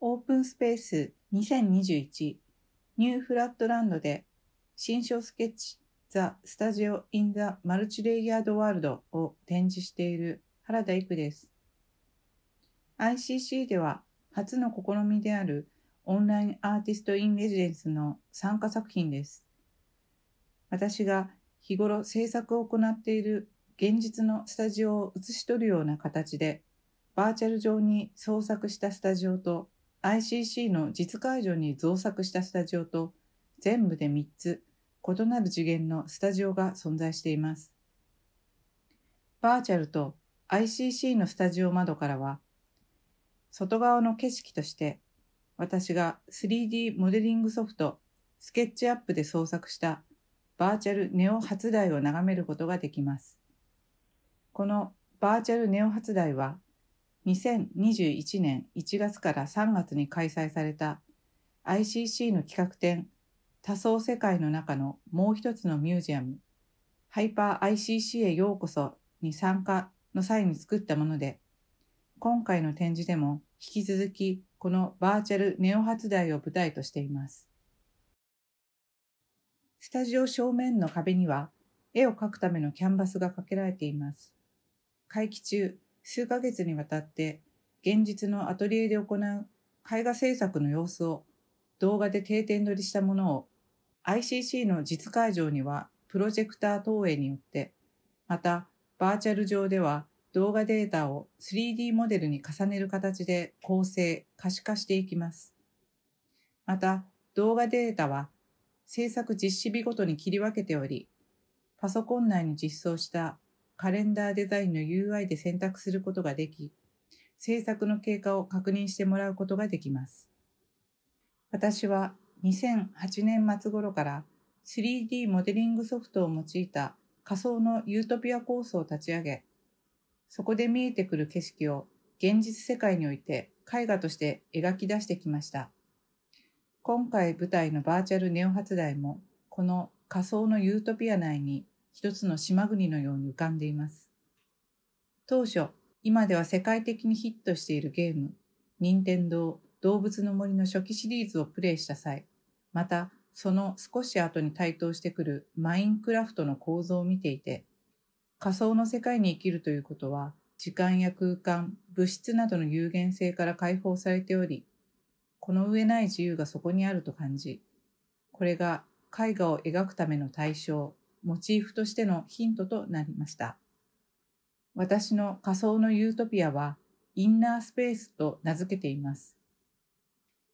オープンスペース2021ニューフラットランドで新書スケッチザ・スタジオ・イン・ザ・マルチレイヤード・ワールドを展示している原田育です。ICC では初の試みであるオンラインアーティスト・イン・レジデンスの参加作品です。私が日頃制作を行っている現実のスタジオを映し取るような形でバーチャル上に創作したスタジオと ICC の実会場に造作したスタジオと全部で3つ異なる次元のスタジオが存在しています。バーチャルと ICC のスタジオ窓からは外側の景色として私が 3D モデリングソフトスケッチアップで創作したバーチャルネオ初台を眺めることができます。このバーチャルネオ初台は2021年1月から3月に開催された ICC の企画展多層世界の中のもう一つのミュージアムハイパー ICC へようこそに参加の際に作ったもので今回の展示でも引き続きこのバーチャルネオ発台を舞台としています。スタジオ正面の壁には絵を描くためのキャンバスがかけられています。会期中、数ヶ月にわたって現実のアトリエで行う絵画制作の様子を動画で定点撮りしたものを ICC の実会場にはプロジェクター投影によって、またバーチャル上では動画データを 3D モデルに重ねる形で構成、可視化していきます。また動画データは制作実施日ごとに切り分けており、パソコン内に実装したカレンダーデザインの UI で選択することができ、制作の経過を確認してもらうことができます。私は2008年末頃から 3D モデリングソフトを用いた仮想のユートピアコースを立ち上げ、そこで見えてくる景色を現実世界において絵画として描き出してきました。今回舞台のバーチャルネオ発台もこの仮想のユートピア内に一つの島国のように浮かんでいます。当初、今では世界的にヒットしているゲーム、任天堂動物の森の初期シリーズをプレイした際、またその少し後に台頭してくるマインクラフトの構造を見ていて、仮想の世界に生きるということは、時間や空間、物質などの有限性から解放されており、この上ない自由がそこにあると感じ、これが絵画を描くための対象、モチーフとしてのヒントとなりました。私の仮想のユートピアはインナースペースと名付けています。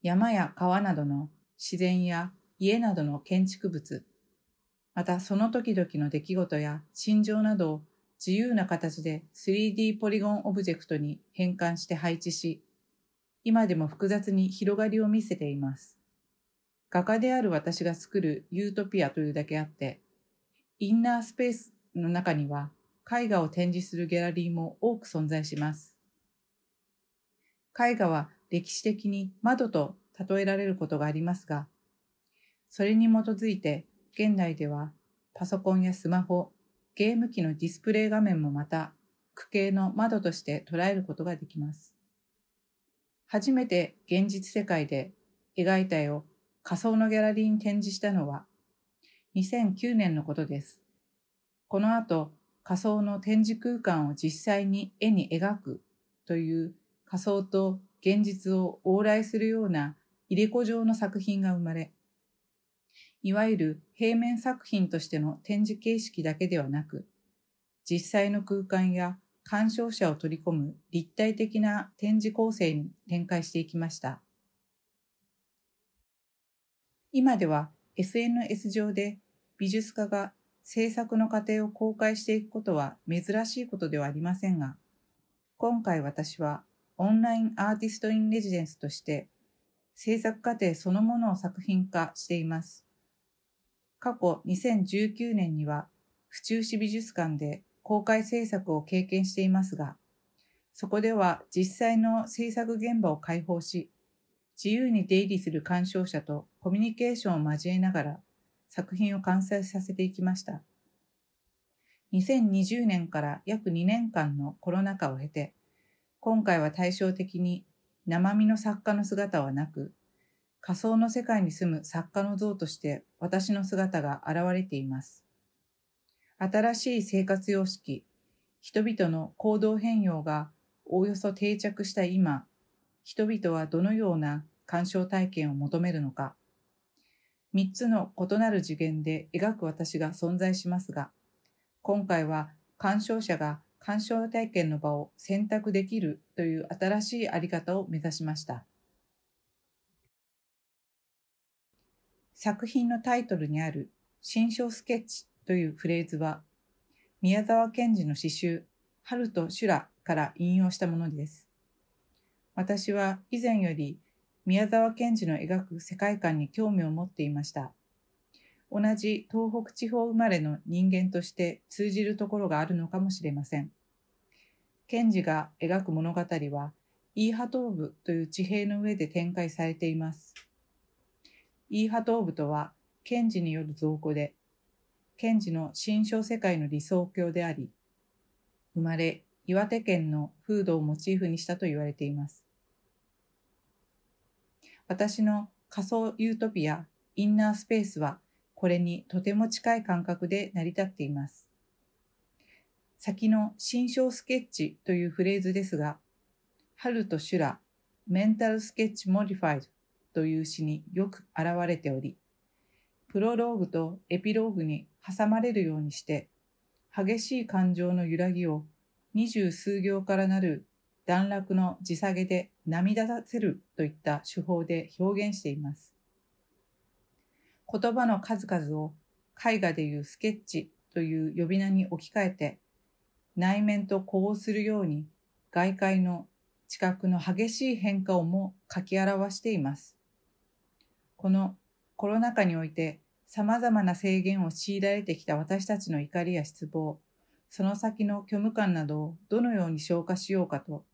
山や川などの自然や家などの建築物、またその時々の出来事や心情などを自由な形で 3D ポリゴンオブジェクトに変換して配置し、今でも複雑に広がりを見せています。画家である私が作るユートピアというだけあって、インナースペースの中には絵画を展示するギャラリーも多く存在します。絵画は歴史的に窓と例えられることがありますが、それに基づいて現代ではパソコンやスマホ、ゲーム機のディスプレイ画面もまた区形の窓として捉えることができます。初めて現実世界で描いた絵を仮想のギャラリーに展示したのは2009年のことです。この後、仮想の展示空間を実際に絵に描くという仮想と現実を往来するような入れ子状の作品が生まれ、いわゆる平面作品としての展示形式だけではなく、実際の空間や鑑賞者を取り込む立体的な展示構成に展開していきました。今では SNS 上で美術家が制作の過程を公開していくことは珍しいことではありませんが、今回私はオンラインアーティストインレジデンスとして制作過程そのものを作品化しています。過去2019年には府中市美術館で公開制作を経験していますが、そこでは実際の制作現場を開放し、自由に出入りする鑑賞者とコミュニケーションを交えながら作品を完成させていきました。2020年から約2年間のコロナ禍を経て、今回は対照的に生身の作家の姿はなく、仮想の世界に住む作家の像として私の姿が現れています。新しい生活様式、人々の行動変容がおおよそ定着した今、人々はどのような鑑賞体験を求めるのか。三つの異なる次元で描く私が存在しますが、今回は鑑賞者が鑑賞体験の場を選択できるという新しいあり方を目指しました。作品のタイトルにある新章スケッチというフレーズは、宮沢賢治の詩集、春と修羅から引用したものです。私は以前より宮沢賢治の描く世界観に興味を持っていました。同じ東北地方生まれの人間として通じるところがあるのかもしれません。賢治が描く物語は、イーハトーブという地平の上で展開されています。イーハトーブとは、賢治による造語で、賢治の新章世界の理想郷であり、生まれ岩手県の風土をモチーフにしたと言われています。私の仮想ユートピア、インナースペースはこれにとても近い感覚で成り立っています。先の新章スケッチというフレーズですが、春と修羅、メンタルスケッチモディファイドという詩によく現れており、プロローグとエピローグに挟まれるようにして、激しい感情の揺らぎを二十数行からなる段落の地下げで涙させるといった手法で表現しています。言葉の数々を絵画でいうスケッチという呼び名に置き換えて、内面と呼応するように外界の知覚の激しい変化をも書き表しています。このコロナ禍において様々な制限を強いられてきた私たちの怒りや失望、その先の虚無感などをどのように消化しようかと、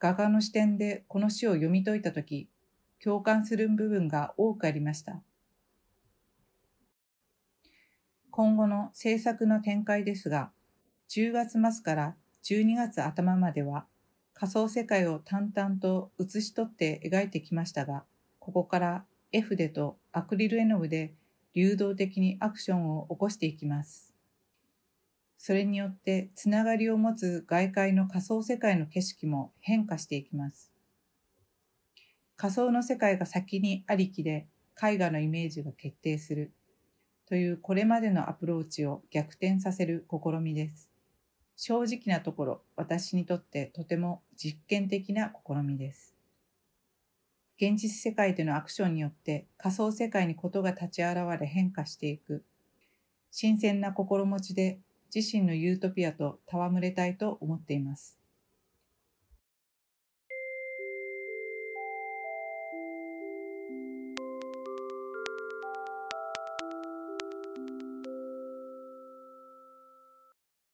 画家の視点でこの詩を読み解いたとき、共感する部分が多くありました。今後の制作の展開ですが、10月末から12月頭までは仮想世界を淡々と写し取って描いてきましたが、ここから絵筆とアクリル絵の具で流動的にアクションを起こしていきます。それによってつながりを持つ外界の仮想世界の景色も変化していきます。仮想の世界が先にありきで絵画のイメージが決定する。というこれまでのアプローチを逆転させる試みです。正直なところ、私にとってとても実験的な試みです。現実世界でのアクションによって仮想世界にことが立ち現れ変化していく、新鮮な心持ちで自身のユートピアと戯れたいと思っています。